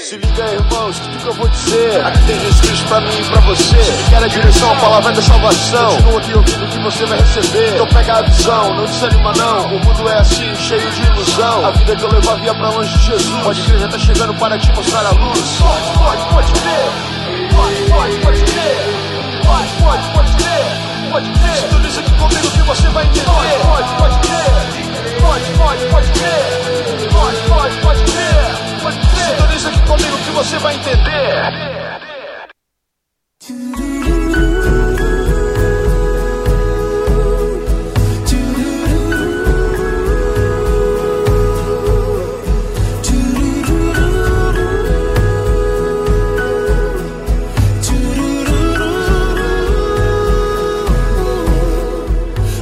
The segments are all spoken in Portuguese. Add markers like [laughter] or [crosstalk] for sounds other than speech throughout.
Se liga, irmãos, tudo que eu vou dizer. Aqui tem Jesus pra mim e pra você. Se quer a direção, a palavra da salvação. Continua aqui ouvindo o que você vai receber. Então pega a visão, não desanima não. O mundo é assim, cheio de ilusão. A vida que eu levo via pra longe de Jesus. Pode crer, já tá chegando para te mostrar a luz. Pode, pode, pode crer. Pode, pode, pode crer. Pode, pode, pode crer. Pode crer. Sinoniza aqui comigo que você vai entender. Pode, pode, pode crer. Pode, pode, pode crer. Pode, pode, pode crer. Pode crer. Sintoniza aqui comigo que você vai entender.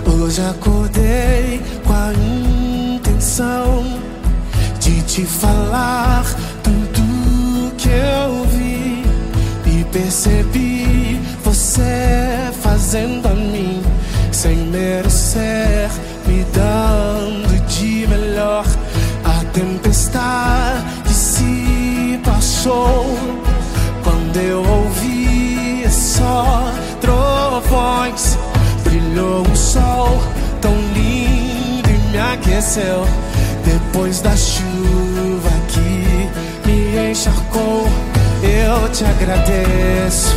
Hoje acordei com a intenção de te falar percebi você fazendo a mim sem merecer, me dando de melhor. A tempestade se passou quando eu ouvi só trovões. Brilhou um sol tão lindo e me aqueceu. Depois da chuva que me encharcou, eu te agradeço.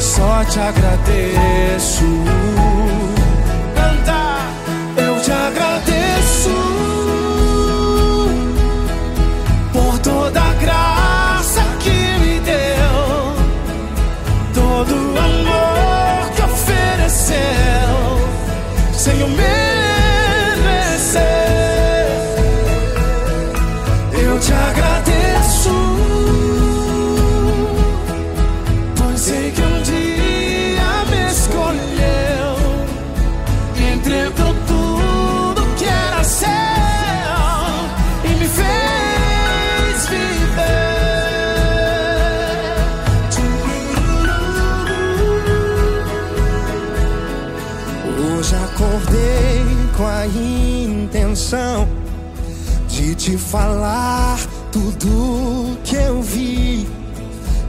Só te agradeço. Canta, eu te agradeço falar tudo que eu vi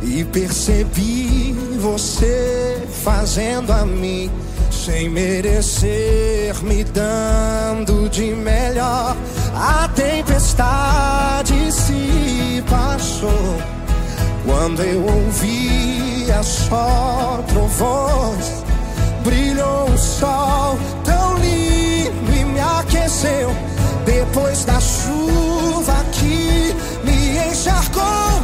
e percebi você fazendo a mim sem merecer, me dando de melhor. A tempestade se passou quando eu ouvia só trovões. Brilhou o sol tão lindo e me aqueceu. Depois da chuva encharcou,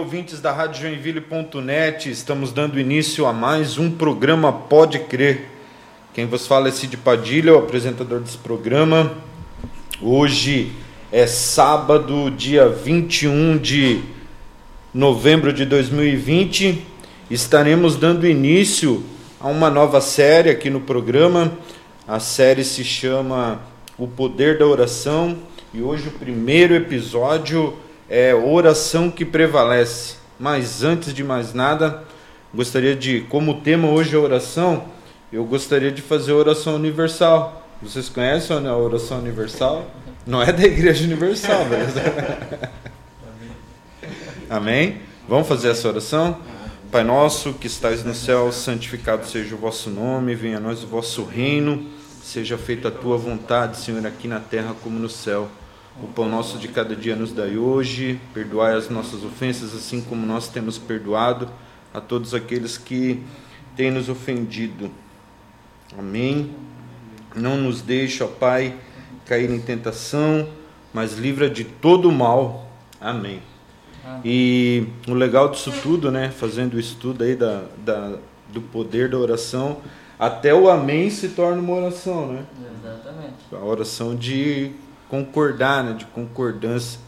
ouvintes da Rádio Joinville.net. Estamos dando início a mais um programa Pode Crer. Quem vos fala é Cid Padilha, o apresentador desse programa. Hoje é sábado, dia 21 de novembro de 2020. Estaremos dando início a uma nova série aqui no programa. A série se chama O Poder da Oração e hoje o primeiro episódio é oração que prevalece. Mas antes de mais nada, gostaria de, como tema hoje é oração, eu gostaria de fazer oração universal. Vocês conhecem a oração universal? Não é da Igreja Universal, beleza? [laughs] Amém? Vamos fazer essa oração? Pai nosso que estais no céu, santificado seja o vosso nome, venha a nós o vosso reino, seja feita a tua vontade, Senhor, aqui na terra como no céu. O pão nosso de cada dia nos dai hoje, perdoai as nossas ofensas, assim como nós temos perdoado a todos aqueles que têm nos ofendido. Amém. Não nos deixe, ó Pai, cair em tentação, mas livra de todo o mal. Amém. E o legal disso tudo, né, fazendo o estudo aí da, da, do poder da oração, até o amém se torna uma oração, né? Exatamente. A oração de concordar, né, de concordância.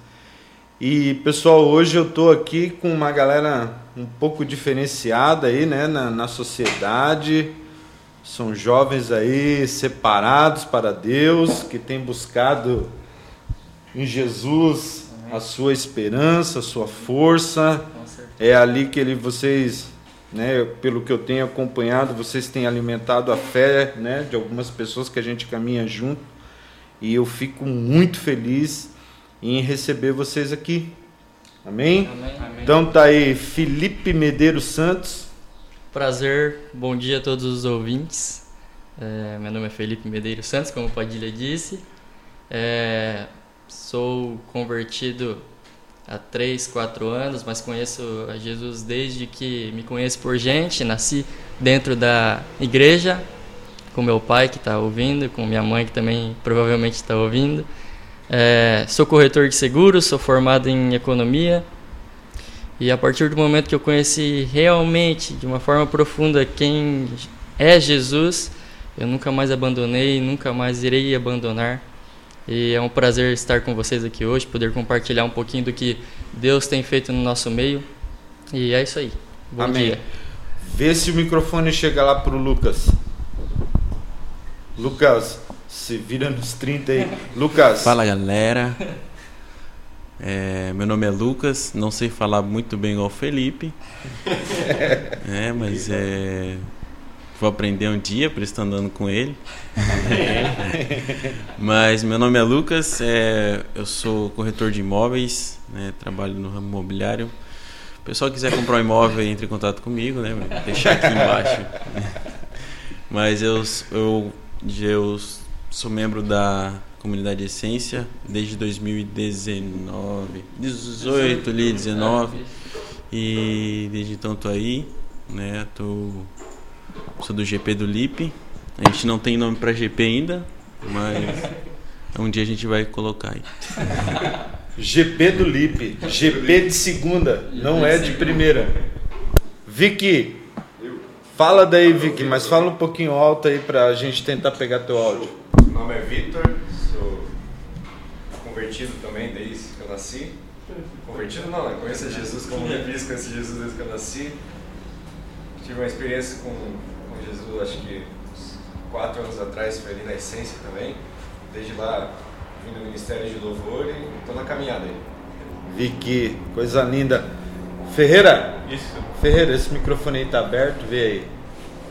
E pessoal, hoje eu estou aqui com uma galera um pouco diferenciada aí, né, na, na sociedade. São jovens aí separados para Deus, que têm buscado em Jesus a sua esperança, a sua força. É ali que ele, vocês, né, pelo que eu tenho acompanhado, vocês têm alimentado a fé, né, de algumas pessoas que a gente caminha junto e eu fico muito feliz em receber vocês aqui. Amém? Amém. Então tá aí Felipe Medeiros Santos. Prazer, bom dia a todos os ouvintes. É, meu nome é Felipe Medeiros Santos, como o Padilha disse. É, sou convertido há 3, 4 anos, mas conheço a Jesus desde que me conheço por gente. Nasci dentro da igreja, com meu pai que está ouvindo, com minha mãe que também provavelmente está ouvindo. É, sou corretor de seguros, sou formado em economia e a partir do momento que eu conheci realmente, de uma forma profunda, quem é Jesus, eu nunca mais abandonei, nunca mais irei abandonar. E é um prazer estar com vocês aqui hoje, poder compartilhar um pouquinho do que Deus tem feito no nosso meio. E é isso aí. Bom Amém. dia. Vê se o microfone chega lá para o Lucas. Lucas, se vira nos 30 aí. Lucas. [laughs] Fala galera. É, meu nome é Lucas, não sei falar muito bem igual o Felipe. [laughs] É, mas é, vou aprender um dia por estar andando com ele. [laughs] mas meu nome é Lucas, é, eu sou corretor de imóveis, né, trabalho no ramo imobiliário. O pessoal quiser comprar um imóvel, entre em contato comigo, né? Vou deixar aqui embaixo. Mas eu, eu eu sou membro da comunidade Essência desde 2019, 18 ali, 19. E desde então tô aí, né? Tô, sou do GP do LIP. A gente não tem nome para GP ainda, mas [laughs] um dia a gente vai colocar aí. GP do LIP, GP de segunda, não é de primeira. Vicky, Fala daí, Vicky, mas fala um pouquinho alto aí pra gente tentar pegar teu áudio. Meu nome é Vitor, sou convertido também desde que eu nasci. Convertido não, né? Conheço Jesus como fiz, conheço Jesus desde que eu nasci. Tive uma experiência com, com Jesus, acho que uns quatro anos atrás, foi ali na Essência também. Desde lá vim no Ministério de Louvor e estou na caminhada aí. Vicky, coisa linda. Ferreira? Isso. Ferreira, esse microfone aí tá aberto, vê aí.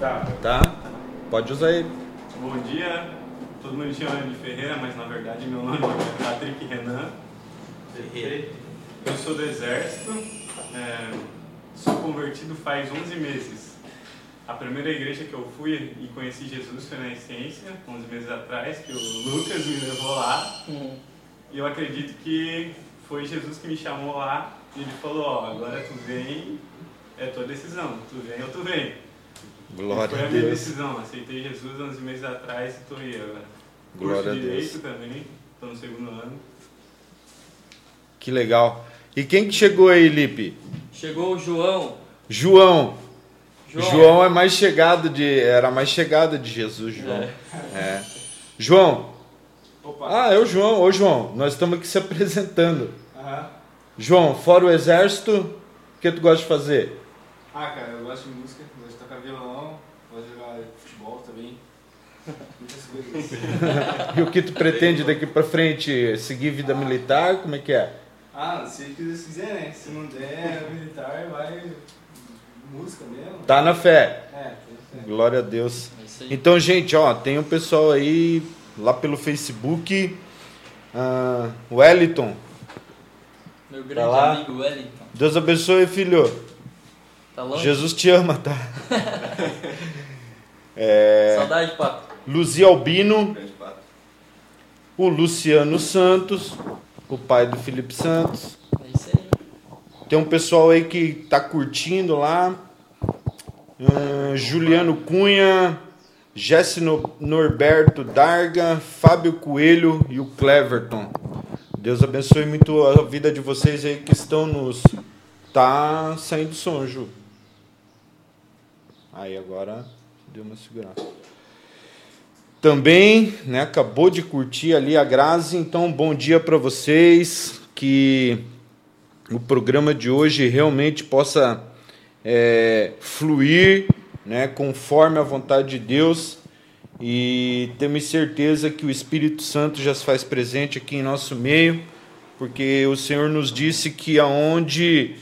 Tá. Tá? Pode usar ele. Bom dia. Todo mundo me chama de Ferreira, mas na verdade meu nome é Patrick Renan. Ferreira. Eu sou do Exército. É, sou convertido faz 11 meses. A primeira igreja que eu fui e conheci Jesus foi na Essência, 11 meses atrás, que o Lucas me levou lá. Uhum. E eu acredito que foi Jesus que me chamou lá e ele falou, ó, agora tu vem, é tua decisão, tu vem ou tu vem. Glória foi a, a minha Deus. decisão, aceitei Jesus 11 meses atrás e tô aí agora. Glória Curso a de Deus. Direito também, tô no segundo ano. Que legal. E quem que chegou aí, Lipe? Chegou o João. João. João, João é mais chegado de. Era mais chegada de Jesus, João. É. João. Opa. Ah, é o João. Ô João, nós estamos aqui se apresentando. Aham. João, fora o exército, o que tu gosta de fazer? Ah, cara, eu gosto de música, gosto de tocar violão, gosto de jogar futebol também. Muitas coisas. [laughs] E o que tu pretende daqui pra frente? Seguir vida militar? Como é que é? Ah, se Deus quiser, né? Se não der militar, vai música mesmo. Tá na fé. É, tem fé. Glória a Deus. É. Então, gente, ó, tem um pessoal aí lá pelo Facebook. Ah, Wellington, Meu grande lá. amigo Wellington. Deus abençoe, filho. Tá longe? Jesus te ama, tá? [laughs] É, Saudade, papo. Luzia Albino, pato. o Luciano Santos, o pai do Felipe Santos. É isso aí. Tem um pessoal aí que tá curtindo lá. Ah, Juliano Cunha, Jesse No- Norberto Darga, Fábio Coelho e o Cleverton. Deus abençoe muito a vida de vocês aí que estão nos. Tá saindo som, Ju. Aí agora deu uma segurada. Também, né, acabou de curtir ali a Grazi, então bom dia para vocês, que o programa de hoje realmente possa é, fluir né, conforme a vontade de Deus e temos certeza que o Espírito Santo já se faz presente aqui em nosso meio, porque o Senhor nos disse que aonde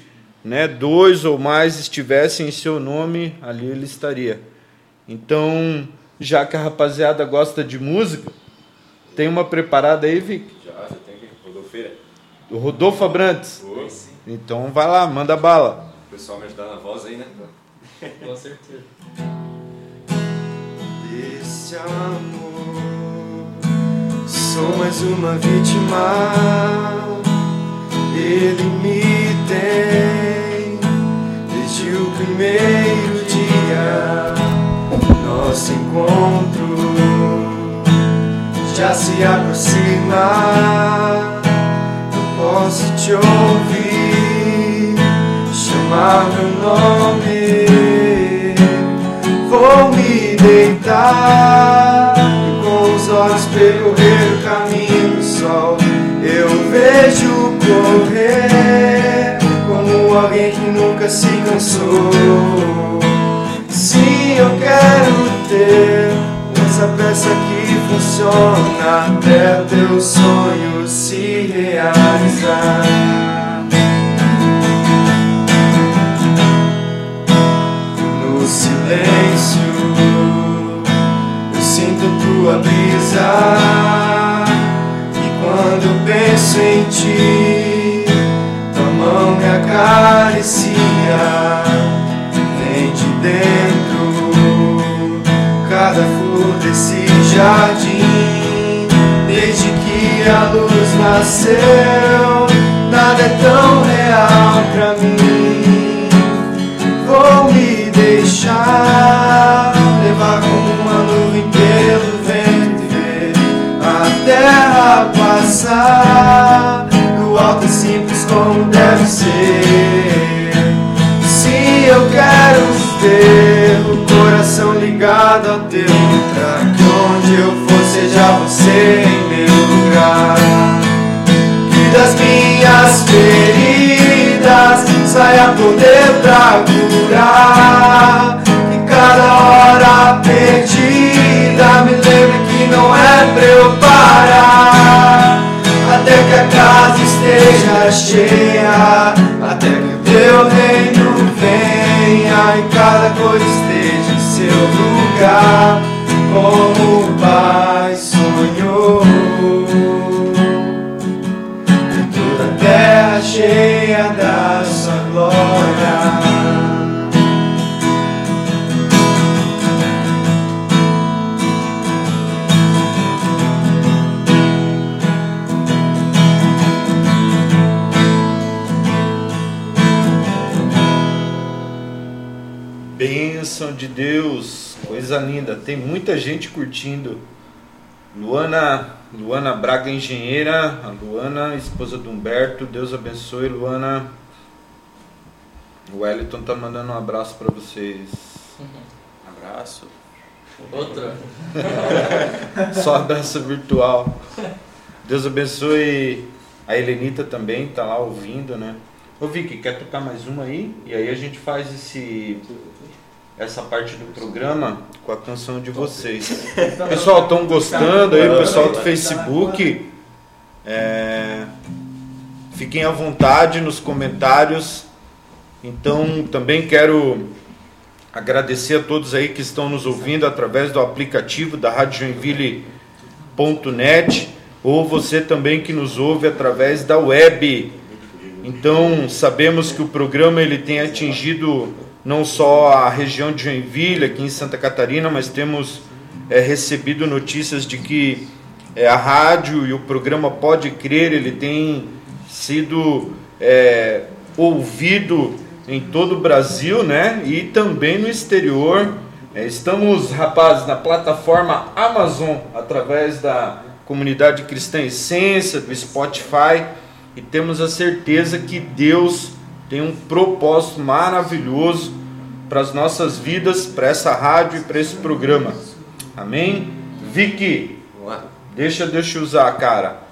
né, dois ou mais estivessem em seu nome, ali ele estaria. Então, já que a rapaziada gosta de música, tem uma preparada aí, Vic? Já, já tem aqui. Rodolfeira. O Rodolfo Abrantes. Ô, Então vai lá, manda bala. O pessoal me ajudar na voz aí, né? Com certeza. Desse amor, sou mais uma vítima. Ele me tem primeiro dia. Nosso encontro já se aproxima. Eu posso te ouvir chamar meu nome. Vou me deitar e com os olhos percorrer o caminho do sol. Eu vejo correr alguém que nunca se cansou. Sim, eu quero ter essa peça que funciona até teu sonho se realizar. No silêncio eu sinto tua brisa e quando eu penso em ti acaricia vem de dentro cada flor desse jardim desde que a luz nasceu nada é tão real pra mim. Vou me deixar levar como uma nuvem pelo vento e ver a terra passar como deve ser. Sim, eu quero ter o coração ligado ao teu pra que onde eu for seja você em meu lugar que das minhas feridas saia poder pra curar. Que cada hora perdida me lembre que não é pra eu esteja cheia, até que teu reino venha e cada coisa esteja em seu lugar, como o Pai sonhou toda a terra cheia da sua glória. Deus, coisa linda. Tem muita gente curtindo Luana, Luana Braga Engenheira, a Luana, esposa do Humberto, Deus abençoe, Luana. O Wellington tá mandando um abraço para vocês. [laughs] Abraço. Outra. [laughs] Só abraço virtual. Deus abençoe a Helenita também, tá lá ouvindo, né? Ô Vicky, quer tocar mais uma aí? E aí a gente faz esse essa parte do programa com a canção de vocês. [laughs] Pessoal, estão gostando aí, o pessoal do Facebook. É, fiquem à vontade nos comentários. Então, também quero agradecer a todos aí que estão nos ouvindo através do aplicativo da Rádio Joinville.net ou você também que nos ouve através da web. Então, sabemos que o programa ele tem atingido não só a região de Joinville, aqui em Santa Catarina, mas temos é, recebido notícias de que é, a rádio e o programa Pode Crer, ele tem sido é, ouvido em todo o Brasil, né? E também no exterior. É, estamos, rapazes, na plataforma Amazon, através da comunidade cristã Essência, do Spotify, e temos a certeza que Deus tem um propósito maravilhoso para as nossas vidas, para essa rádio e para esse programa. Amém? Vicky, deixa Deus te usar, cara.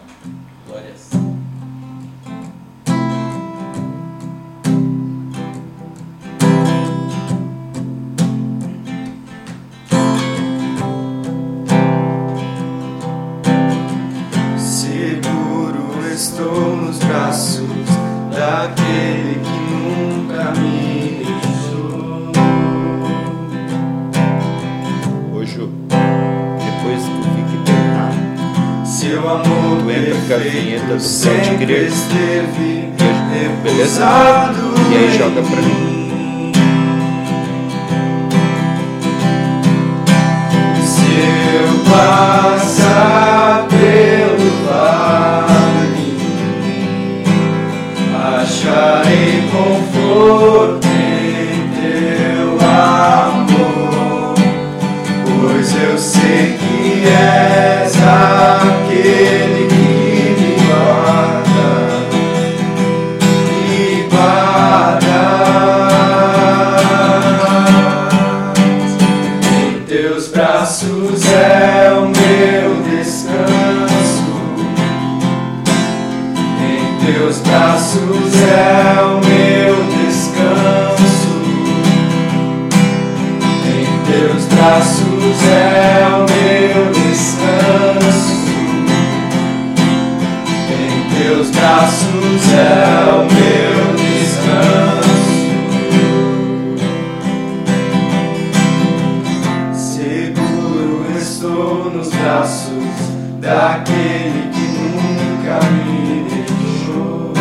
Daquele que nunca me deixou.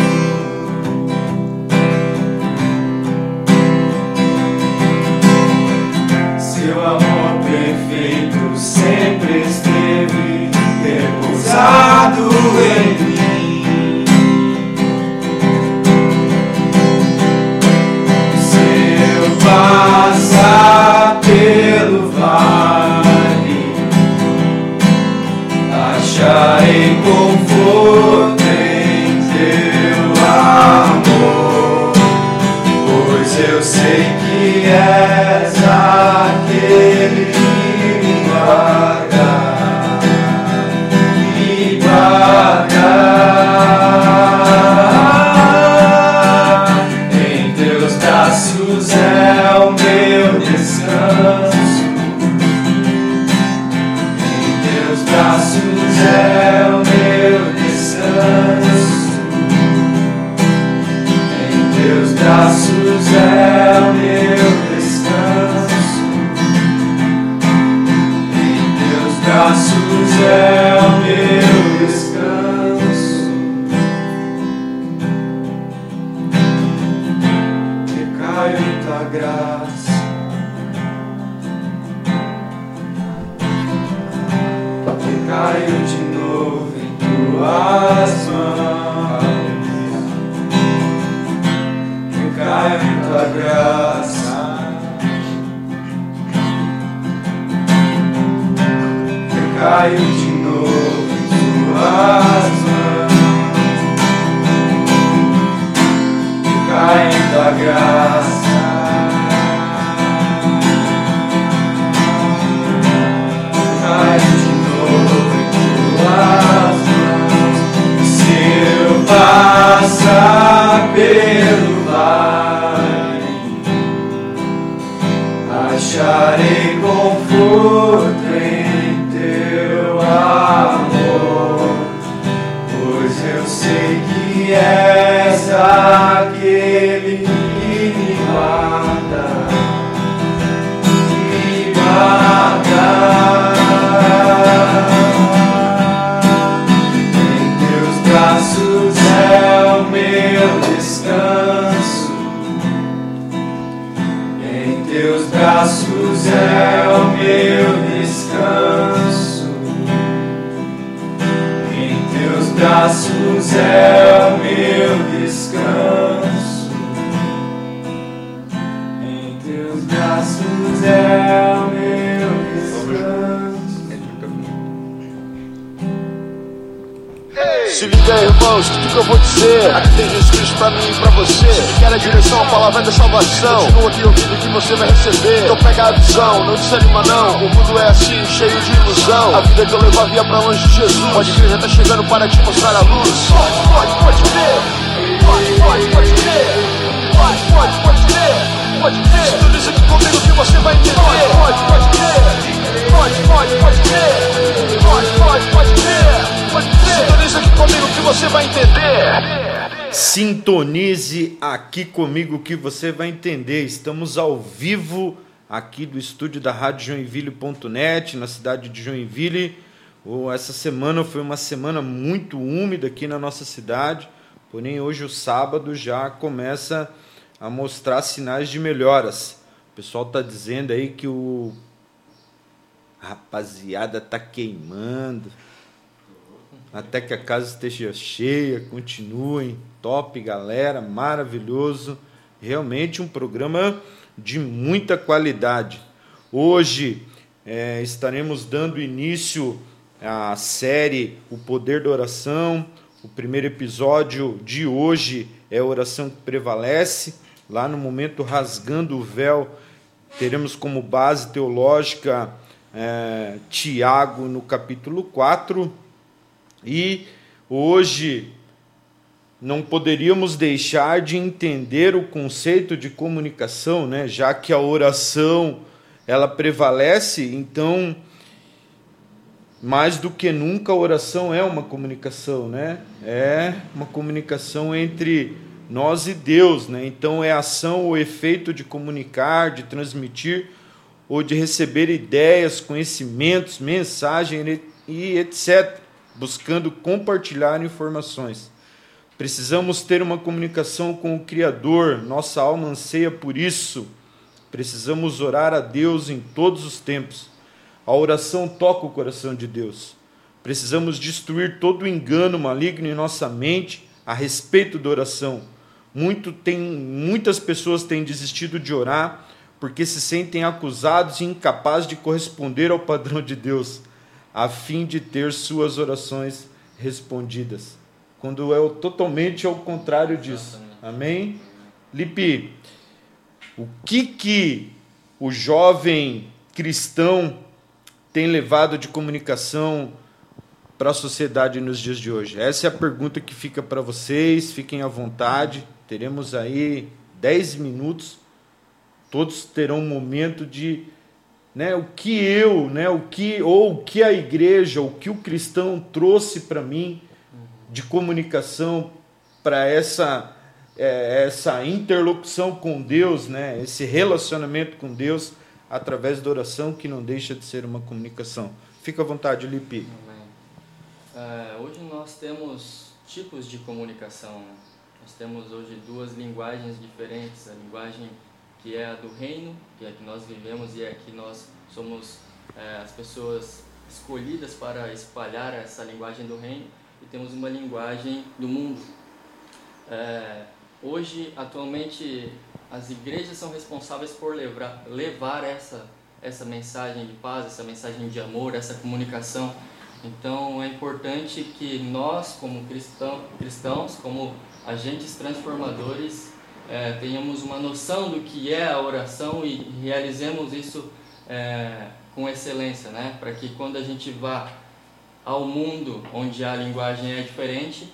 Seu amor perfeito sempre esteve repousado em aqui comigo que você vai entender. Estamos ao vivo aqui do estúdio da Rádio Joinville.net, na cidade de Joinville. Essa semana foi uma semana muito úmida aqui na nossa cidade, porém hoje o sábado já começa a mostrar sinais de melhoras. O pessoal está dizendo aí que o rapaziada tá queimando. Até que a casa esteja cheia, continuem. Top, galera, maravilhoso. Realmente um programa de muita qualidade. Hoje eh, estaremos dando início à série O Poder da Oração. O primeiro episódio de hoje é a oração que prevalece. Lá no momento Rasgando o Véu, teremos como base teológica eh, Tiago no capítulo 4. E hoje não poderíamos deixar de entender o conceito de comunicação, né? Já que a oração ela prevalece, então mais do que nunca a oração é uma comunicação, né? É uma comunicação entre nós e Deus, né? Então é ação ou efeito de comunicar, de transmitir ou de receber ideias, conhecimentos, mensagem e etc, buscando compartilhar informações. Precisamos ter uma comunicação com o Criador, nossa alma anseia por isso. Precisamos orar a Deus em todos os tempos. A oração toca o coração de Deus. Precisamos destruir todo o engano maligno em nossa mente a respeito da oração. Muito tem, muitas pessoas têm desistido de orar porque se sentem acusados e incapazes de corresponder ao padrão de Deus, a fim de ter suas orações respondidas. Quando é totalmente ao contrário disso. Amém? Lipe, o que que o jovem cristão tem levado de comunicação para a sociedade nos dias de hoje? Essa é a pergunta que fica para vocês. Fiquem à vontade. Teremos aí 10 minutos. Todos terão um momento de né, o que eu, né, o que ou o que a igreja, o que o cristão trouxe para mim de comunicação para essa é, essa interlocução com Deus, né, esse relacionamento com Deus através da oração que não deixa de ser uma comunicação. Fica à vontade, Lipe. É, hoje nós temos tipos de comunicação. né? Nós temos hoje duas linguagens diferentes. A linguagem que é a do reino, que é a que nós vivemos e é a que nós somos é, as pessoas escolhidas para espalhar essa linguagem do reino. E temos uma linguagem do mundo. É, hoje, atualmente, as igrejas são responsáveis por levar, levar essa, essa mensagem de paz, essa mensagem de amor, essa comunicação Então é importante que nós, como cristão, cristãos, como agentes transformadores, é, tenhamos uma noção do que é a oração e realizemos isso é, com excelência, né? Para que quando a gente vá ao mundo onde a linguagem é diferente,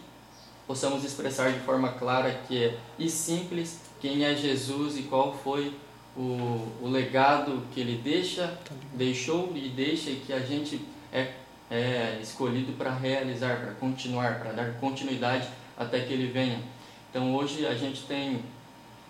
possamos expressar de forma clara que é, e simples quem é Jesus e qual foi o, o legado que ele deixa, deixou e deixa e que a gente é, é escolhido para realizar, para continuar, para dar continuidade até que ele venha. Então hoje a gente tem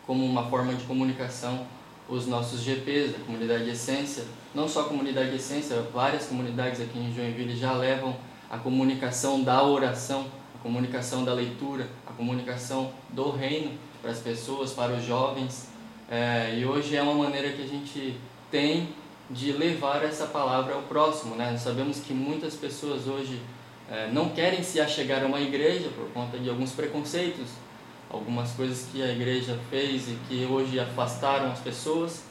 como uma forma de comunicação os nossos GPs, a comunidade Essência, não só a comunidade Essência, várias comunidades aqui em Joinville já levam a comunicação da oração, a comunicação da leitura, a comunicação do reino para as pessoas, para os jovens. É, e hoje é uma maneira que a gente tem de levar essa palavra ao próximo. Né? Nós sabemos que muitas pessoas hoje é, não querem se achegar a uma igreja por conta de alguns preconceitos, algumas coisas que a igreja fez e que hoje afastaram as pessoas,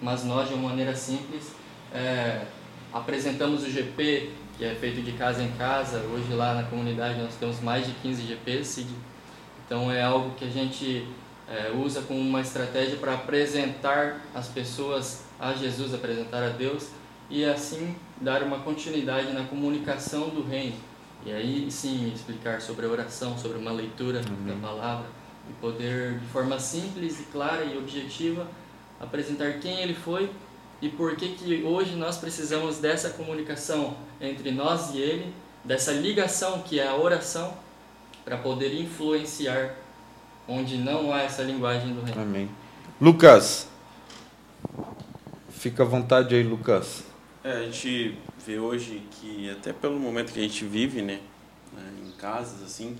mas nós, de uma maneira simples, é, apresentamos o GP, que é feito de casa em casa. Hoje, lá na comunidade, nós temos mais de 15 GPs, então é algo que a gente é, usa como uma estratégia para apresentar as pessoas a Jesus, apresentar a Deus e assim dar uma continuidade na comunicação do reino. E aí sim explicar sobre a oração, sobre uma leitura uhum. da palavra e poder de forma simples e clara e objetiva apresentar quem ele foi e por que que hoje nós precisamos dessa comunicação entre nós e ele, dessa ligação que é a oração para poder influenciar onde não há essa linguagem do reino. Amém. Lucas, fica à vontade aí, Lucas. É, a gente vê hoje que até pelo momento que a gente vive, né, né em casas assim,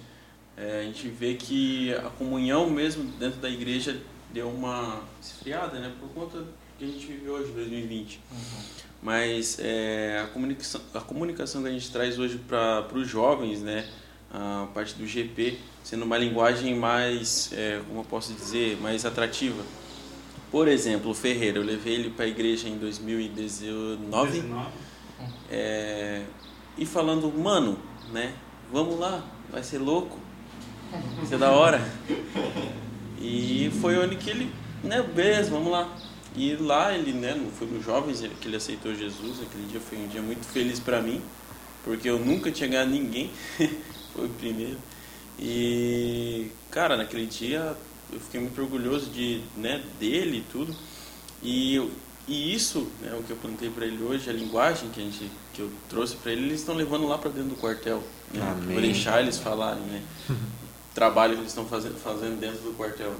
é, a gente vê que a comunhão mesmo dentro da igreja deu uma esfriada, né, por conta que a gente vive hoje, 2020. Uhum. Mas é, a comunicação, a comunicação que a gente traz hoje para os jovens, né, a parte do GP, sendo uma linguagem mais, é, como eu posso dizer, mais atrativa. Por exemplo, o Ferreira, eu levei ele para a igreja em 2019. 19. É, e falando, mano, né? Vamos lá, vai ser louco, vai ser da hora. E foi onde que ele, né, beleza, vamos lá. E lá ele, né, foi nos jovens que ele aceitou Jesus. Aquele dia foi um dia muito feliz para mim, porque eu nunca tinha ganhado ninguém. [laughs] foi o primeiro. E, cara, naquele dia eu fiquei muito orgulhoso de, né, dele e tudo. E, e isso, né, o que eu perguntei para ele hoje, a linguagem que, a gente, que eu trouxe para ele, eles estão levando lá para dentro do quartel. Né? Vou deixar eles falarem, né? o [laughs] trabalho que eles estão fazendo, fazendo dentro do quartel.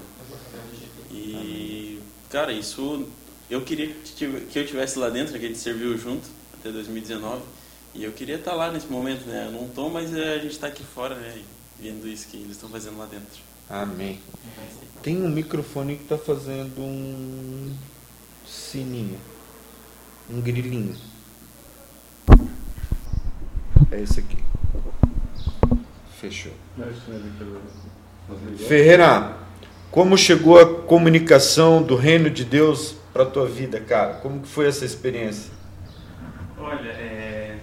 E, cara, isso eu queria que eu tivesse lá dentro, que a gente serviu junto até 2019. E eu queria estar lá nesse momento, né? Eu não estou, mas é, a gente está aqui fora, né? Vendo isso que eles estão fazendo lá dentro. Amém. Tem um microfone que está fazendo um sininho, um grilinho. É esse aqui. Fechou. Ferreira, como chegou a comunicação do reino de Deus para tua vida, cara? Como que foi essa experiência? Olha, é...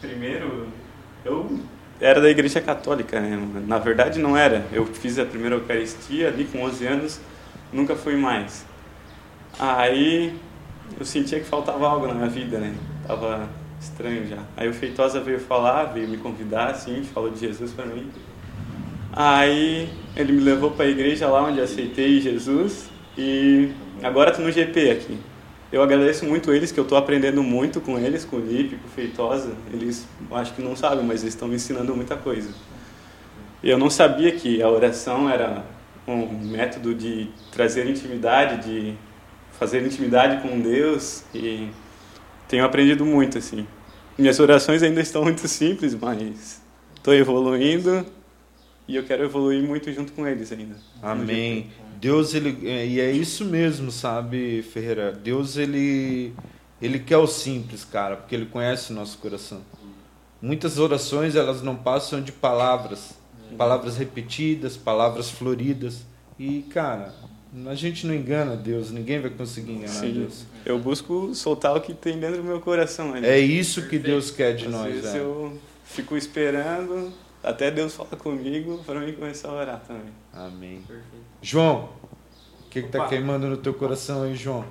primeiro eu era da igreja católica, né? na verdade não era. Eu fiz a primeira Eucaristia ali com 11 anos, nunca fui mais. Aí eu sentia que faltava algo na minha vida, né? Tava estranho já. Aí o Feitosa veio falar, veio me convidar, assim, falou de Jesus para mim. Aí ele me levou para a igreja lá onde aceitei Jesus e agora tô no GP aqui. Eu agradeço muito eles, que eu estou aprendendo muito com eles, com o Lipe, com o Feitosa. Eles, acho que não sabem, mas eles estão me ensinando muita coisa. Eu não sabia que a oração era um método de trazer intimidade, de fazer intimidade com Deus e tenho aprendido muito assim. Minhas orações ainda estão muito simples, mas estou evoluindo e eu quero evoluir muito junto com eles ainda. Amém. Deus ele é, e é isso mesmo, sabe, Ferreira? Deus ele ele quer o simples, cara, porque ele conhece o nosso coração. Muitas orações elas não passam de palavras, palavras repetidas, palavras floridas. E cara, A gente não engana Deus, ninguém vai conseguir enganar Sim. Deus. Eu busco soltar o que tem dentro do meu coração. ali. É isso que Deus quer de Às nós. vezes é. eu fico esperando até Deus falar comigo para mim começar a orar também. Amém. Perfeito. João, o que, que tá queimando no teu coração aí, João?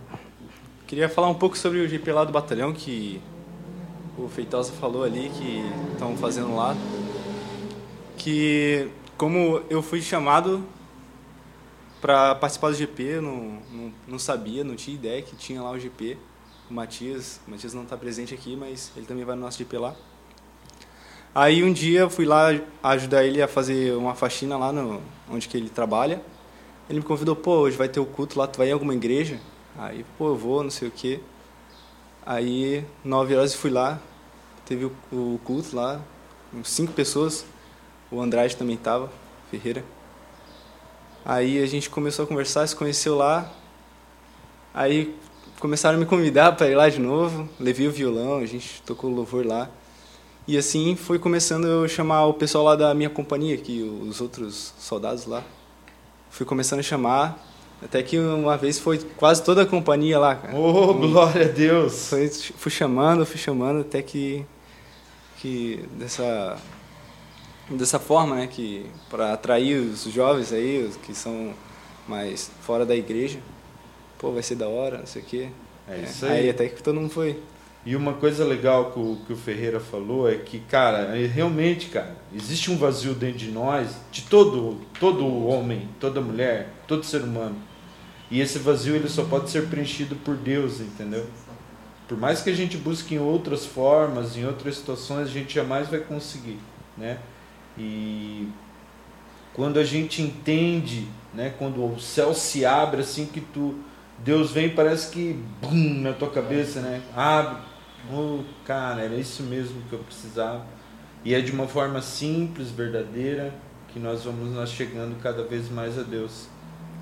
Queria falar um pouco sobre o GP lá do batalhão que o Feitosa falou ali que estão fazendo lá. Que como eu fui chamado para participar do GP, não, não, não sabia, não tinha ideia que tinha lá o GP. O Matias, o Matias não está presente aqui, mas ele também vai no nosso GP lá. Aí um dia eu fui lá ajudar ele a fazer uma faxina lá no, onde que ele trabalha. Ele me convidou, pô, hoje vai ter o culto lá, tu vai em alguma igreja? Aí, pô, eu vou, não sei o quê. Aí, nove horas eu fui lá, teve o, o culto lá, cinco pessoas. O Andrade também tava, Ferreira. Aí a gente começou a conversar, se conheceu lá. Aí começaram a me convidar para ir lá de novo. Levei o violão, a gente tocou louvor lá. E assim foi começando eu chamar o pessoal lá da minha companhia, que os outros soldados lá. Fui começando a chamar, até que uma vez foi quase toda a companhia lá, cara. Oh, glória a Deus! Foi, fui chamando, fui chamando, até que, que dessa, dessa forma, né, que para atrair os jovens aí, os que são mais fora da igreja, pô, vai ser da hora, não sei o quê. É isso aí. Aí até que todo mundo foi. E uma coisa legal que o, que o Ferreira falou é que, cara, é realmente, cara, existe um vazio dentro de nós, de todo, todo homem, toda mulher, todo ser humano. E esse vazio ele só pode ser preenchido por Deus, entendeu? Por mais que a gente busque em outras formas, em outras situações, a gente jamais vai conseguir, né? E quando a gente entende, né, quando o céu se abre assim que tu Deus vem, parece que bum na tua cabeça, né? Abre. Oh, cara, era isso mesmo que eu precisava. E é de uma forma simples, verdadeira, que nós vamos nós chegando cada vez mais a Deus.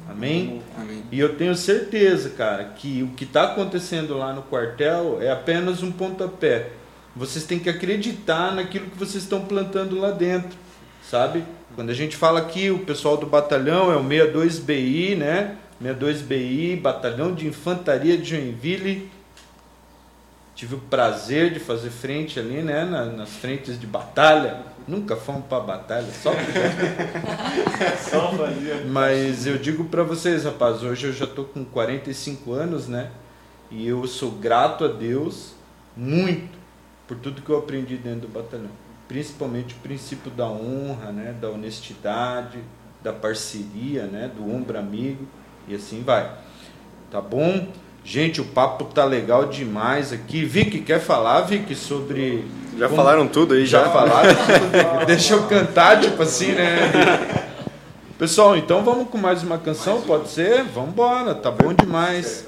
Amém? Amém. E eu tenho certeza, cara, que o que está acontecendo lá no quartel é apenas um pontapé. Vocês têm que acreditar naquilo que vocês estão plantando lá dentro, sabe? Quando a gente fala aqui, o pessoal do batalhão é o 62BI, né? 62BI, Batalhão de Infantaria de Joinville. Tive o prazer de fazer frente ali, né? na- nas frentes de batalha. Nunca fomos para batalha, só [laughs] Só fazia. mas eu digo para vocês, rapaz, hoje eu já tô com 45 anos, né? E eu sou grato a Deus muito por tudo que eu aprendi dentro do batalhão. Principalmente o princípio da honra, né? Da honestidade, da parceria, né? Do ombro amigo e assim vai. Tá bom? Gente, o papo tá legal demais aqui. Vicky, quer falar, Vicky, sobre... Já como- falaram tudo aí, já já? falaram? Deixa eu cantar, tipo assim, né? Pessoal, então vamos com mais uma canção, pode ser? Vamos embora, tá bom demais.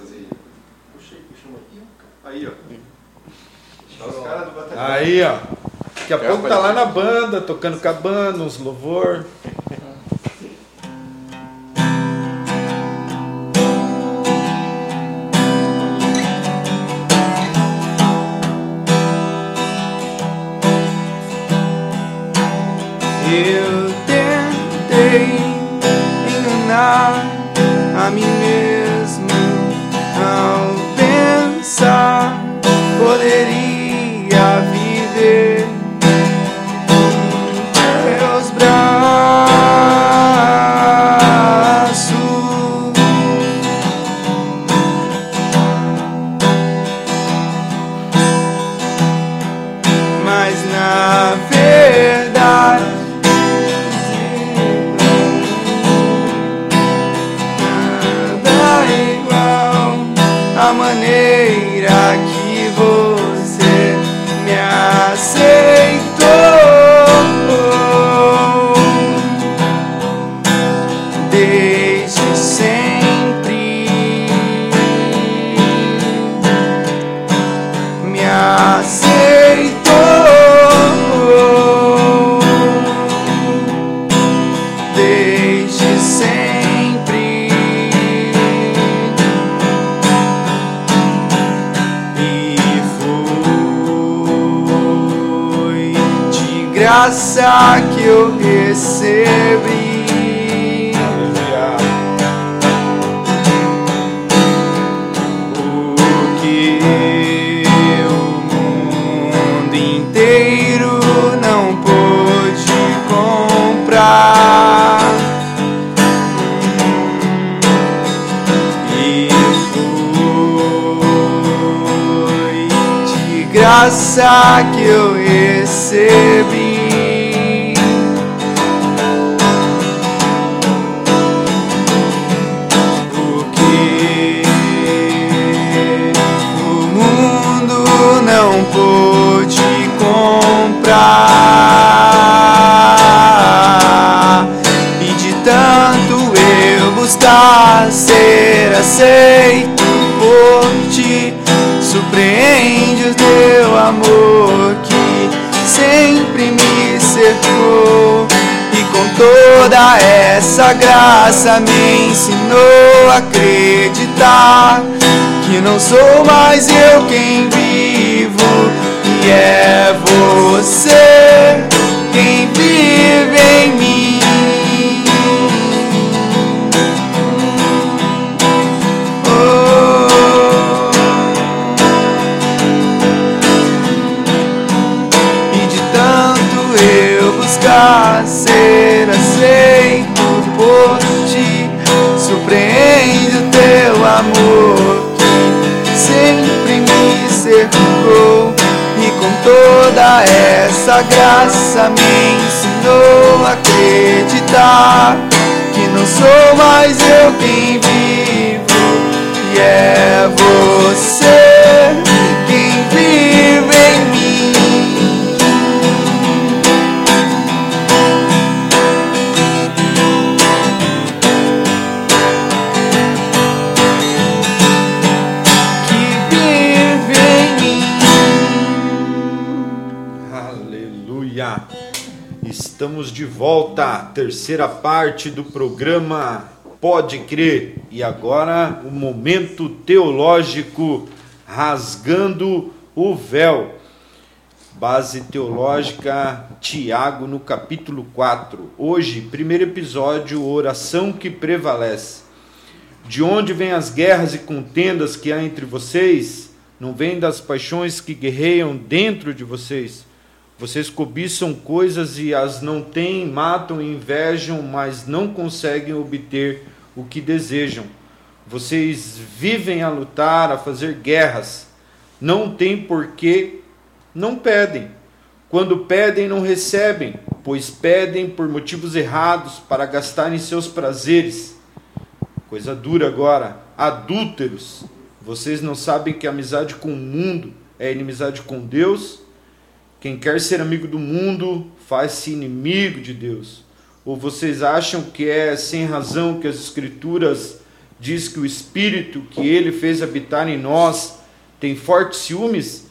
Aí, ó. Os caras do batalhão. Aí, ó. Daqui a pouco tá lá na banda, tocando cabana, uns louvor. Graça que eu recebi. O que o mundo não pôde comprar. E de tanto eu buscar ser aceito por ti, surpreende o teu amor que sempre me cercou. E com toda essa graça me ensinou a acreditar que não sou mais eu quem vivo, e é você quem vive em mim. Buscar ser aceito por ti, surpreende o teu amor que sempre me cercou. E com toda essa graça me ensinou a acreditar que não sou mais eu quem vivo, e é você quem vive em mim. Volta, terceira parte do programa Pode Crer. E agora o momento teológico rasgando o véu. Base teológica, Tiago, no capítulo 4. Hoje, primeiro episódio, oração que prevalece. De onde vêm as guerras e contendas que há entre vocês? Não vêm das paixões que guerreiam dentro de vocês? Vocês cobiçam coisas e as não têm, matam e invejam, mas não conseguem obter o que desejam. Vocês vivem a lutar, a fazer guerras. Não tem porquê, não pedem. Quando pedem, não recebem, pois pedem por motivos errados para gastarem seus prazeres. Coisa dura agora. Adúlteros. Vocês não sabem que amizade com o mundo é inimizade com Deus? Quem quer ser amigo do mundo faz-se inimigo de Deus. Ou vocês acham que é sem razão que as Escrituras diz que o Espírito que Ele fez habitar em nós tem fortes ciúmes?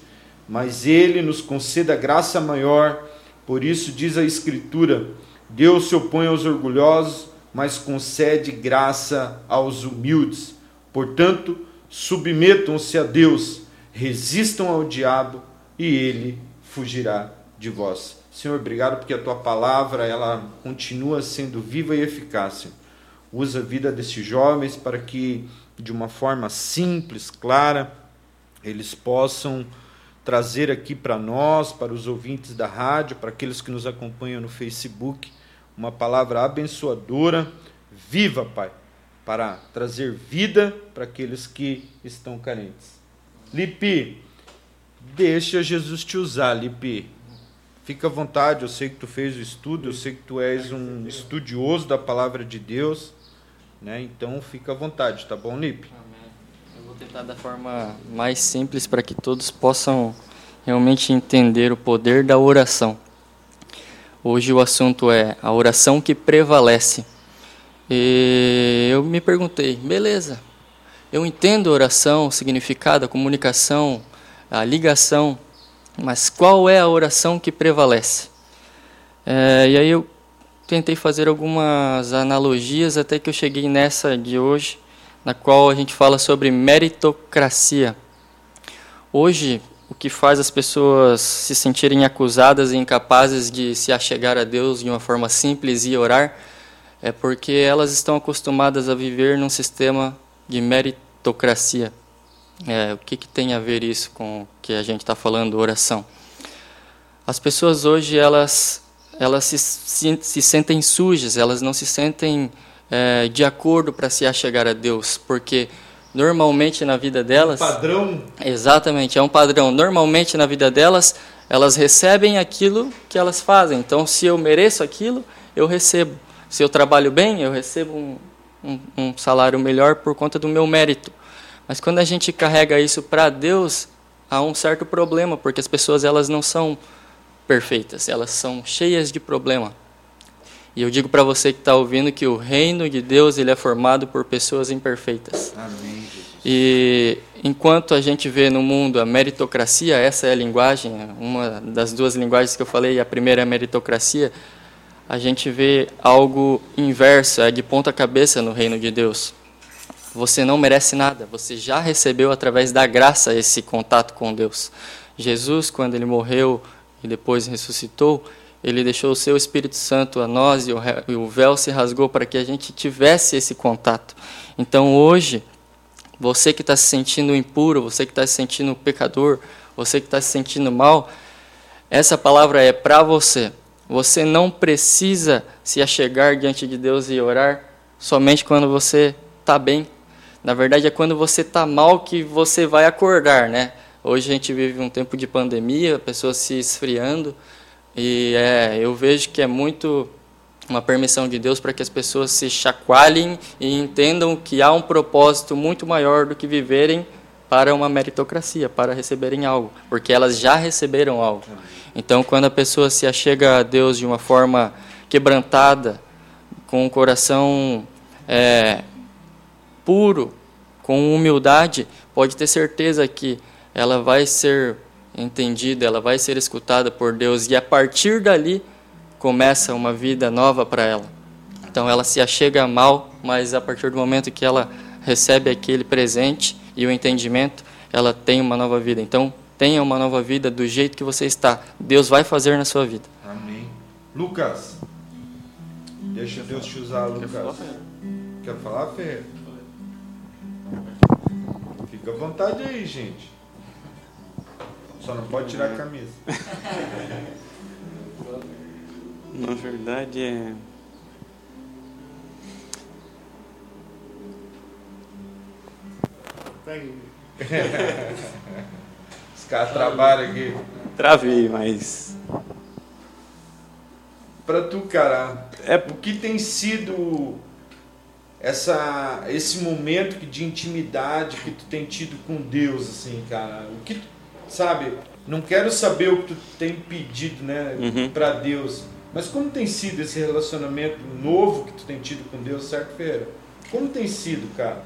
Mas Ele nos conceda graça maior. Por isso diz a Escritura: Deus se opõe aos orgulhosos, mas concede graça aos humildes. Portanto, submetam-se a Deus, resistam ao diabo e ele fugirá de vós. Senhor, obrigado porque a tua palavra ela continua sendo viva e eficaz. Usa a vida desses jovens para que de uma forma simples, clara, eles possam trazer aqui para nós, para os ouvintes da rádio, para aqueles que nos acompanham no Facebook, uma palavra abençoadora, viva, Pai, para trazer vida para aqueles que estão carentes. Lipe, deixa Jesus te usar, Lipe. Fica à vontade, eu sei que tu fez o estudo, eu sei que tu és um estudioso da palavra de Deus, né? Então fica à vontade, tá bom, Lipe? Eu vou tentar da forma mais simples para que todos possam realmente entender o poder da oração. Hoje o assunto é a oração que prevalece. E eu me perguntei, beleza, eu entendo oração, significado, comunicação, a ligação, mas qual é a oração que prevalece? É, e aí eu tentei fazer algumas analogias até que eu cheguei nessa de hoje, na qual a gente fala sobre meritocracia. Hoje, o que faz as pessoas se sentirem acusadas e incapazes de se achegar a Deus de uma forma simples e orar é porque elas estão acostumadas a viver num sistema de meritocracia. É, o que, que tem a ver isso com o que a gente está falando, oração? As pessoas hoje elas elas se, se, se sentem sujas, elas não se sentem é, de acordo para se achegar a Deus, porque normalmente na vida delas. Padrão. Exatamente, é um padrão. Normalmente na vida delas, elas recebem aquilo que elas fazem. Então, se eu mereço aquilo, eu recebo. Se eu trabalho bem, eu recebo um, um, um salário melhor por conta do meu mérito. Mas quando a gente carrega isso para Deus, há um certo problema, porque as pessoas elas não são perfeitas, elas são cheias de problema. E eu digo para você que está ouvindo que o reino de Deus ele é formado por pessoas imperfeitas. Amém. E enquanto a gente vê no mundo a meritocracia, essa é a linguagem, uma das duas linguagens que eu falei, a primeira é a meritocracia, a gente vê algo inverso, é de ponta cabeça no reino de Deus. Você não merece nada, você já recebeu através da graça esse contato com Deus. Jesus, quando ele morreu e depois ressuscitou, ele deixou o seu Espírito Santo a nós e o, véu se rasgou para que a gente tivesse esse contato. Então hoje, você que está se sentindo impuro, você que está se sentindo pecador, você que está se sentindo mal, essa palavra é para você. Você não precisa se achegar diante de Deus e orar somente quando você está bem. Na verdade, é quando você está mal que você vai acordar, né? Hoje a gente vive um tempo de pandemia, pessoas se esfriando. E é, eu vejo que é muito uma permissão de Deus para que as pessoas se chacoalhem e entendam que há um propósito muito maior do que viverem para uma meritocracia, para receberem algo, porque elas já receberam algo. Então, quando a pessoa se achega a Deus de uma forma quebrantada, com um coração é, puro, com humildade, pode ter certeza que ela vai ser entendida, ela vai ser escutada por Deus e a partir dali começa uma vida nova para ela. Então ela se achega mal, mas a partir do momento que ela recebe aquele presente e o entendimento, ela tem uma nova vida. Então tenha uma nova vida do jeito que você está. Deus vai fazer na sua vida. Amém. Lucas, deixa Deus te usar, Lucas. Quer falar, Ferreira? Fica à vontade aí, gente. Só não pode tirar a camisa. Na verdade é. [laughs] Os caras trabalham aqui. Travei, mas. Pra tu, cara, é o que tem sido essa esse momento de intimidade que tu tem tido com Deus, assim, cara? O que tu, sabe? Não quero saber o que tu tem pedido, né, Uhum. para Deus, mas como tem sido esse relacionamento novo que tu tem tido com Deus, certo, Ferreira? Como tem sido, cara?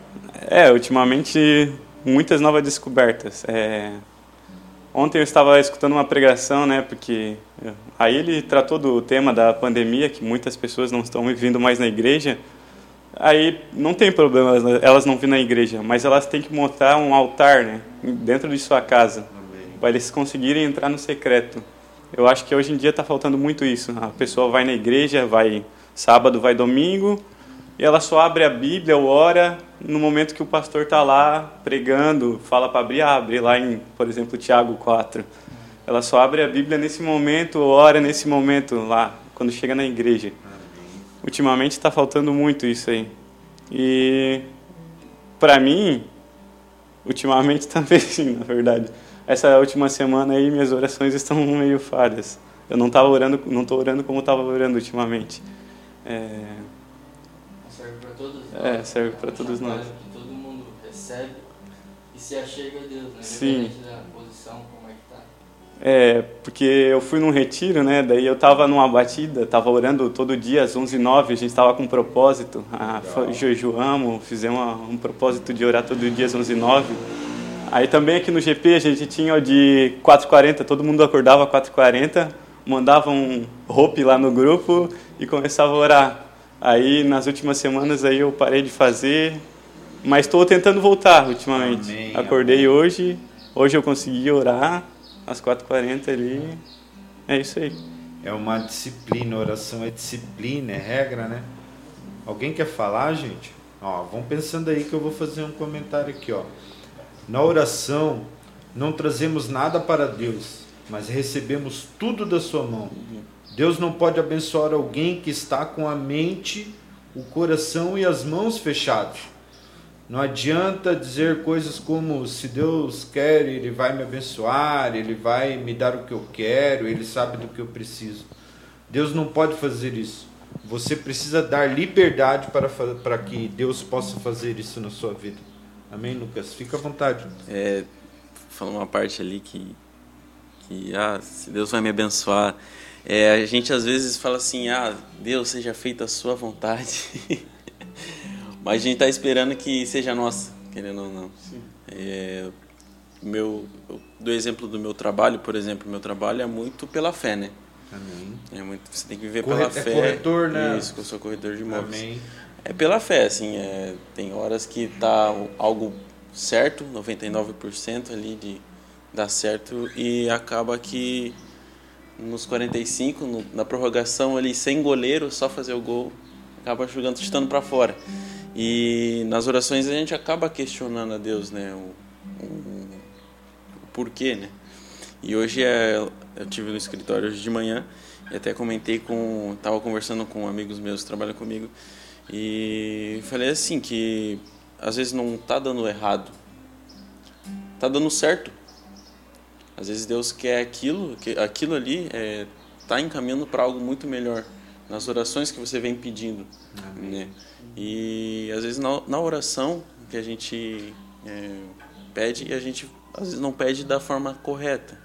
É, ultimamente muitas novas descobertas. É, Ontem eu estava escutando uma pregação, né, porque aí ele tratou do tema da pandemia, que muitas pessoas não estão vindo mais na igreja. Aí não tem problema elas- elas não virem na igreja, mas elas têm que montar um altar, né, dentro de sua casa, para eles conseguirem entrar no secreto. Eu acho que hoje em dia está faltando muito isso. A pessoa vai na igreja, vai sábado, vai domingo, e ela só abre a Bíblia ou ora no momento que o pastor está lá pregando, fala para abrir, abre lá em, por exemplo, Tiago 4. Ela só abre a Bíblia nesse momento, ora nesse momento lá, quando chega na igreja. Ultimamente está faltando muito isso aí. E para mim, ultimamente [laughs] também sim, na verdade. Essa última semana aí minhas orações estão [laughs] meio falhas. Eu não tava orando, não tô orando como estava orando ultimamente. É, Serve para todos É, serve pra todos nós. Que todo mundo recebe e se achega a Deus, né? Sim. Da É, porque eu fui num retiro, né? Daí eu tava numa batida, tava orando todo dia às 11h09, a gente tava com um propósito. Ah, fa- jejuamos, fizemos uma- um propósito de orar todo dia às 11h09. Aí também aqui no GP a gente tinha de 4h40, todo mundo acordava às 4h40, mandava um roupa lá no grupo e começava a orar. Aí nas últimas semanas aí eu parei de fazer, mas estou tentando voltar ultimamente. Amém, Acordei hoje, hoje eu consegui orar às 4h40 ali. É isso aí. É uma disciplina, oração é disciplina, é regra, né? Alguém quer falar, gente? Ó, vão pensando aí que eu vou fazer um comentário aqui, ó. Na oração, não trazemos nada para Deus, mas recebemos tudo da sua mão. Deus não pode abençoar alguém que está com a mente, o coração e as mãos fechados. Não adianta dizer coisas como se Deus quer, ele vai me abençoar, ele vai me dar o que eu quero, ele sabe do que eu preciso. Deus não pode fazer isso. Você precisa dar liberdade para, para que Deus possa fazer isso na sua vida. Amém, Lucas? Fica à vontade. É, falando uma parte ali que, que ah, se Deus vai me abençoar. É, a gente às vezes fala assim, ah, Deus seja feita a sua vontade. [laughs] Mas a gente está esperando que seja nossa, querendo ou não. É, meu, do exemplo do meu trabalho, por exemplo, meu trabalho é muito pela fé, né? Amém. É muito, você tem que viver Corre- pela é fé. corretor, né? Isso, que eu sou corretor de imóveis. Amém. É pela fé, assim, é, tem horas que tá algo certo, 99% ali de dar certo e acaba que nos 45, no- na prorrogação ali sem goleiro, só fazer o gol, acaba jogando, chutando para fora. E nas orações a gente acaba questionando a Deus, né, o, o- o porquê, né? E hoje é, eu tive no escritório hoje de manhã e até comentei com, tava conversando com amigos meus que trabalham comigo e falei assim que às vezes não tá dando errado, tá dando certo. Às vezes Deus quer aquilo, que aquilo ali é, tá encaminhando para algo muito melhor nas orações que você vem pedindo, né? E às vezes na, na oração que a gente é, pede, a gente às vezes não pede da forma correta,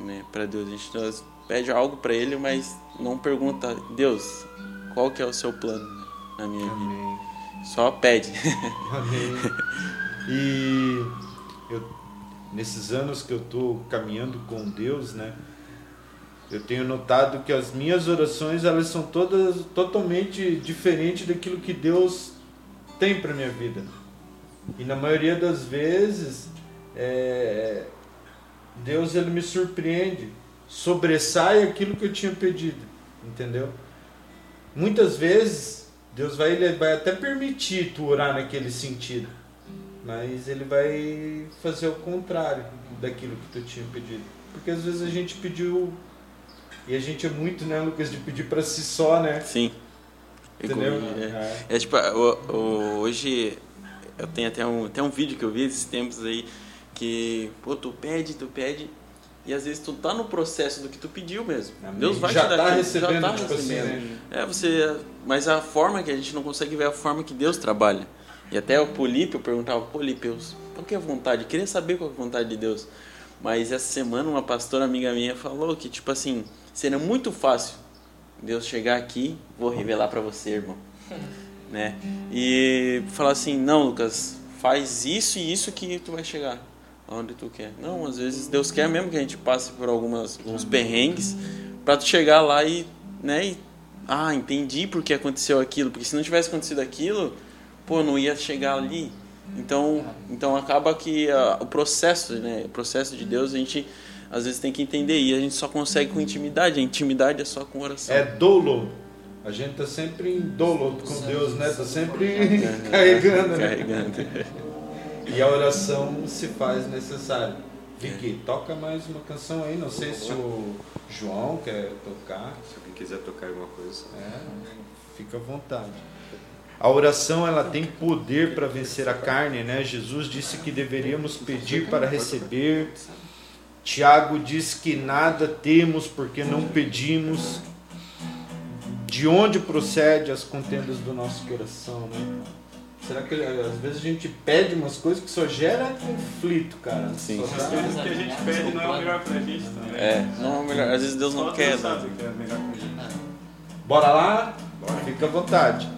né? Para Deus a gente vezes pede algo para Ele, mas não pergunta Deus qual que é o seu plano na minha vida. Amém. Só pede. Amém. [laughs] E eu, nesses anos que eu estou caminhando com Deus, né? Eu tenho notado que as minhas orações elas são todas totalmente diferentes daquilo que Deus tem para minha vida. E na maioria das vezes, é, Deus ele me surpreende, sobressai aquilo que eu tinha pedido, entendeu? Muitas vezes Deus vai, ele vai até permitir tu orar naquele sentido, mas ele vai fazer o contrário daquilo que tu tinha pedido. Porque às vezes a gente pediu e a gente é muito, né, Lucas, de pedir para si só, né? Sim. Entendeu? É, é tipo, o- o- hoje eu tenho até um, até um vídeo que eu vi esses tempos aí que, pô, tu pede, tu pede e às vezes tu tá no processo do que tu pediu mesmo. Amém. Deus vai Já te dar tá aquilo, recebendo, já tá tipo assim, recebendo. né? É, você, mas a forma que a gente não consegue ver a forma que Deus trabalha. E até o Polipe, eu perguntava, Polipe, eu- qual que é a vontade? Eu queria saber qual é a vontade de Deus. Mas essa semana uma pastora amiga minha falou que, tipo assim, seria muito fácil Deus chegar aqui, vou revelar pra você, irmão. [laughs] né? E falar assim, não, Lucas, faz isso e isso que tu vai chegar aonde tu quer. Não, às vezes Deus quer mesmo que a gente passe por algumas uns perrengues pra tu chegar lá e, né, e ah, entendi porque aconteceu aquilo, porque se não tivesse acontecido aquilo, pô, não ia chegar ali. Então, então acaba que ah, o processo, né, o processo de Deus, a gente às vezes tem que entender e a gente só consegue com intimidade. A intimidade é só com oração. É download. A gente tá sempre em download com Deus, né? Tá sempre [laughs] carregando, né? Carregando. E a oração se faz necessária. Vicky, toca mais uma canção aí. Não sei se o João quer tocar. Se alguém quiser tocar alguma coisa. É, fica à vontade. A oração ela tem poder para vencer a carne, né? Jesus disse que deveríamos pedir para receber. Tiago diz que nada temos porque não pedimos. De onde procede as contendas do nosso coração, né? Será que às vezes a gente pede umas coisas que só gera conflito, cara? Sim. Só As coisas que a gente pede não é o melhor pra gente também. É, não é o melhor. Às vezes Deus não Só quer. Deus né? sabe o que é melhor pra gente. Bora lá? Fica à vontade.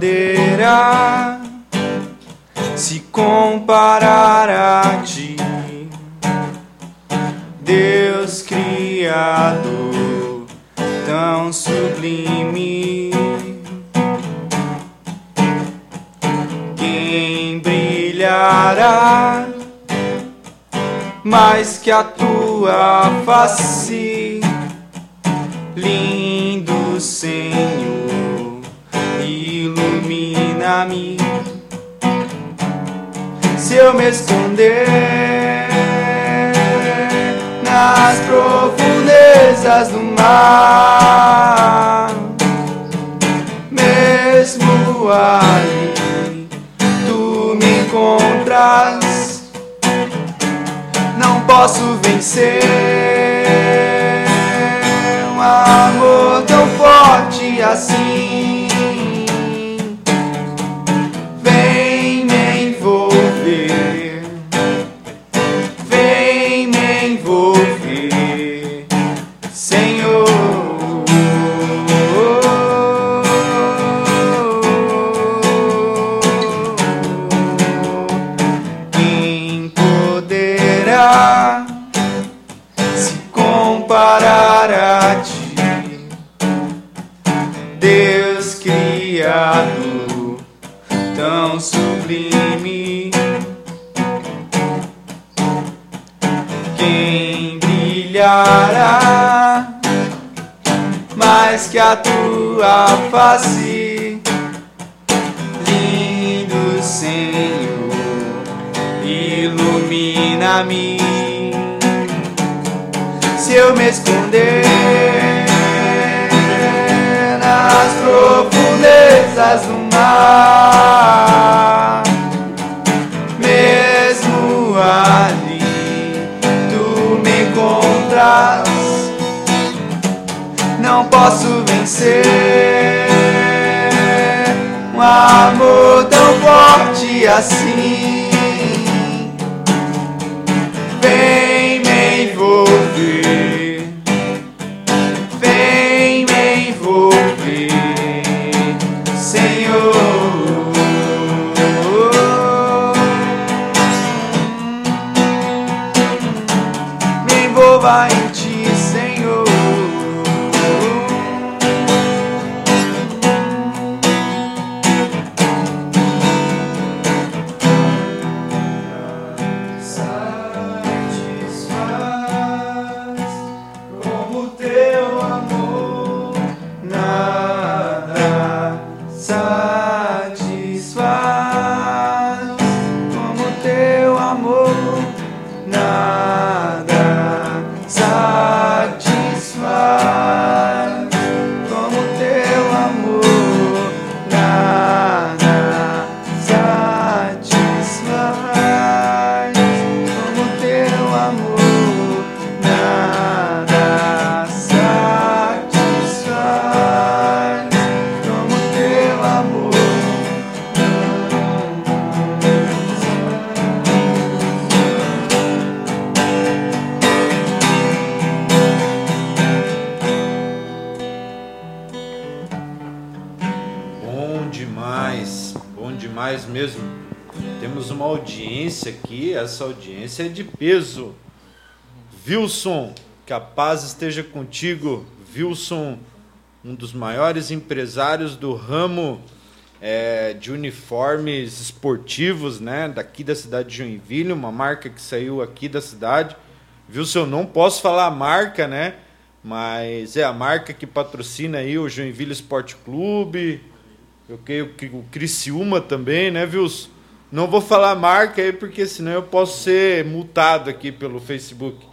Poderá se comparar a ti, Deus Criador tão sublime? Quem brilhará mais que a tua face? Lindo Senhor, ilumina-me. Se eu me esconder na nas profundezas do mar. Mesmo ali, tu me encontras. Não posso vencer um amor tão forte assim. Brilhará mais que a tua face, lindo Senhor, ilumina-me. Se eu me esconder nas profundezas do mar, Não posso vencer um amor tão forte assim. Vem me envolver, vem me envolver, Senhor. Me envolva em peso. Wilson, que a paz esteja contigo. Wilson, um dos maiores empresários do ramo é, de uniformes esportivos, né? Daqui da cidade de Joinville, uma marca que saiu aqui da cidade. Wilson, não posso falar a marca, né? Mas é a marca que patrocina aí o Joinville Esporte Clube. Eu creio que o Criciúma também, né, Wilson? Não vou falar marca aí, porque senão eu posso ser multado aqui pelo Facebook.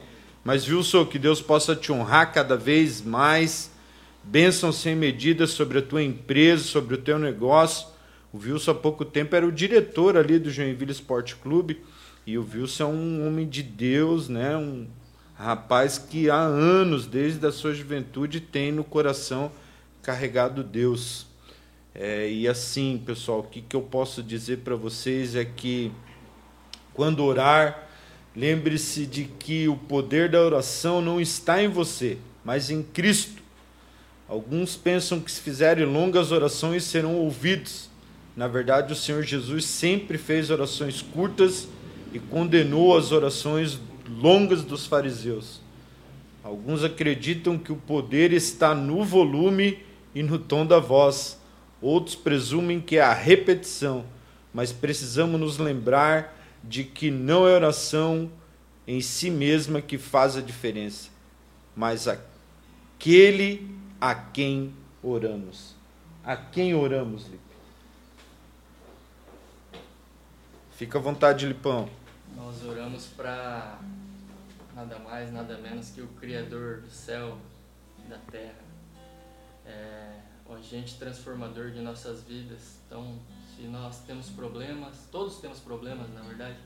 Mas, Wilson, que Deus possa te honrar cada vez mais. Bênção sem medida sobre a tua empresa, sobre o teu negócio. O Wilson, há pouco tempo, era o diretor ali do Joinville Esporte Clube. E o Wilson é um homem de Deus, né? Um rapaz que há anos, desde a sua juventude, tem no coração carregado Deus. É, e assim, pessoal, o que, que eu posso dizer para vocês é que quando orar, lembre-se de que o poder da oração não está em você, mas em Cristo. Alguns pensam que se fizerem longas orações serão ouvidos. Na verdade, o Senhor Jesus sempre fez orações curtas e condenou as orações longas dos fariseus. Alguns acreditam que o poder está no volume e no tom da voz. Outros presumem que é a repetição, mas precisamos nos lembrar de que não é oração em si mesma que faz a diferença, mas aquele a quem oramos. A quem oramos, Lipe? Fica à vontade, Lipão. Nós oramos para nada mais, nada menos que o Criador do céu e da terra. É o agente transformador de nossas vidas. Então, se nós temos problemas, todos temos problemas, na verdade,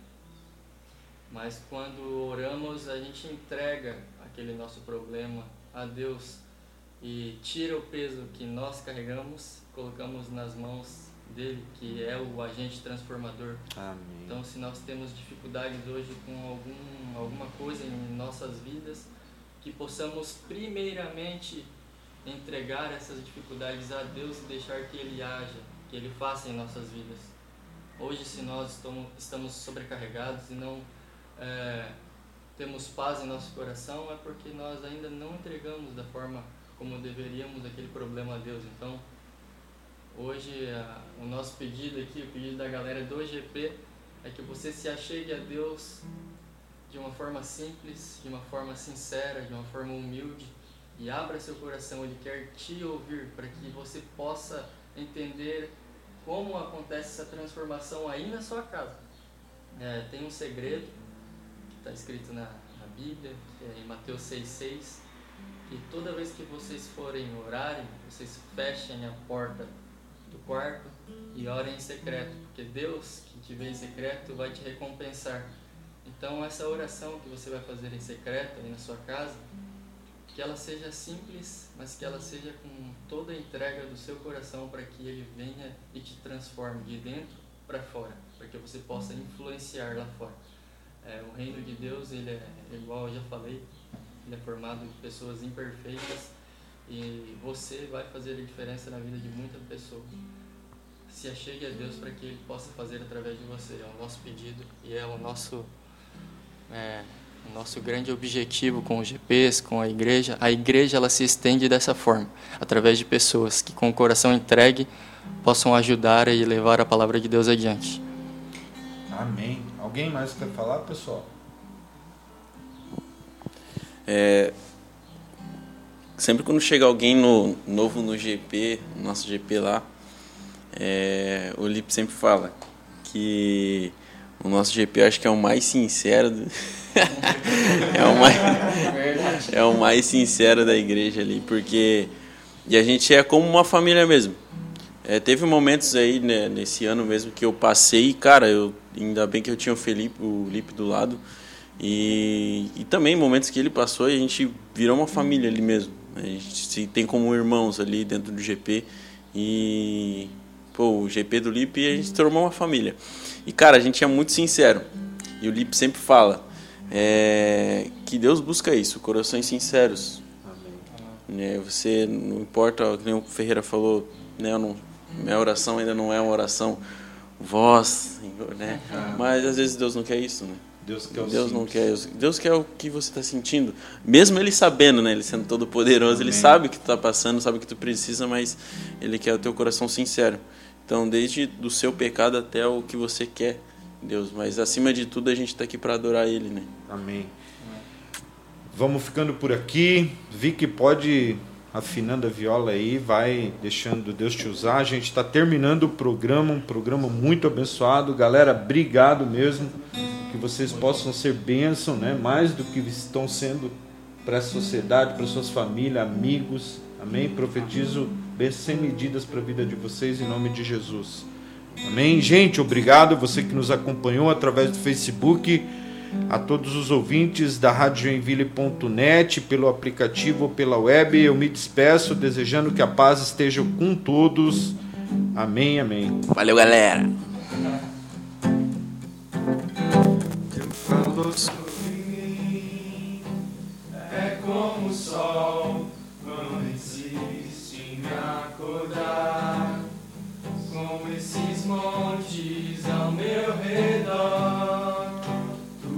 mas quando oramos, a gente entrega aquele nosso problema a Deus e tira o peso que nós carregamos, colocamos nas mãos dele, que é o agente transformador. Amém. Então, se nós temos dificuldades hoje com algum, alguma coisa em nossas vidas, que possamos primeiramente entregar essas dificuldades a Deus e deixar que Ele haja, que Ele faça em nossas vidas. Hoje, se nós estamos sobrecarregados e não é, temos paz em nosso coração, é porque nós ainda não entregamos da forma como deveríamos aquele problema a Deus. Então, hoje a, o nosso pedido aqui, o pedido da galera do GP, é que você se achegue a Deus de uma forma simples, de uma forma sincera, de uma forma humilde e abra seu coração. Ele quer te ouvir para que você possa entender como acontece essa transformação aí na sua casa. É, tem um segredo que está escrito na, na Bíblia, é em Mateus 6,6, que toda vez que vocês forem orarem, vocês fechem a porta do quarto e orem em secreto, porque Deus que te vê em secreto vai te recompensar. Então, essa oração que você vai fazer em secreto aí na sua casa, que ela seja simples, mas que ela seja com toda a entrega do seu coração para que ele venha e te transforme de dentro para fora, para que você possa influenciar lá fora. É, o reino de Deus, ele é igual eu já falei, ele é formado de pessoas imperfeitas e você vai fazer a diferença na vida de muita pessoa. Se achegue a Deus para que Ele possa fazer através de você. É o nosso pedido e é o nosso é, nosso grande objetivo com os GPs, com a igreja, a igreja ela se estende dessa forma, através de pessoas que com o coração entregue possam ajudar e levar a palavra de Deus adiante. Amém. Alguém mais quer falar, pessoal? É, sempre quando chega alguém no, novo no GP, nosso GP lá, é, o Lip sempre fala que o nosso GP acho que é o mais sincero. Do... [laughs] é, o mais, é o mais sincero da igreja ali, porque e a gente é como uma família mesmo. É, teve momentos aí né, nesse ano mesmo que eu passei, cara, eu ainda bem que eu tinha o Felipe, o Lipe do lado. E, e também momentos que ele passou e a gente virou uma família ali mesmo. A gente se tem como irmãos ali dentro do GP. E pô, o GP do Lipe a gente tornou uma família. E cara, a gente é muito sincero. E o Lipe sempre fala é, que Deus busca isso, corações sinceros. Amém. É, você não importa, como o Ferreira falou, né, não, minha oração ainda não é uma oração voz, né? Mas às vezes Deus não quer isso, né? Deus quer o Deus não quer Deus quer o que você está sentindo, mesmo ele sabendo, né? Ele sendo todo poderoso, ele sabe o que está passando, sabe o que tu precisa, mas ele quer o teu coração sincero. Então, desde do seu pecado até o que você quer, Deus. Mas acima de tudo, a gente está aqui para adorar Ele, né? Amém. Vamos ficando por aqui. Vi que pode afinando a viola aí, vai deixando Deus te usar. A gente está terminando o programa, um programa muito abençoado. Galera, obrigado mesmo. Que vocês possam ser bênção, né? Mais do que estão sendo para a sociedade, para suas famílias, amigos. Amém? Profetizo bênçãos sem medidas para a vida de vocês, em nome de Jesus. Amém? Gente, obrigado você que nos acompanhou através do Facebook, a todos os ouvintes da radiojoinville.net, pelo aplicativo ou pela web. Eu me despeço desejando que a paz esteja com todos. Amém, amém. Valeu, galera. É como o sol acordar com esses montes ao meu redor.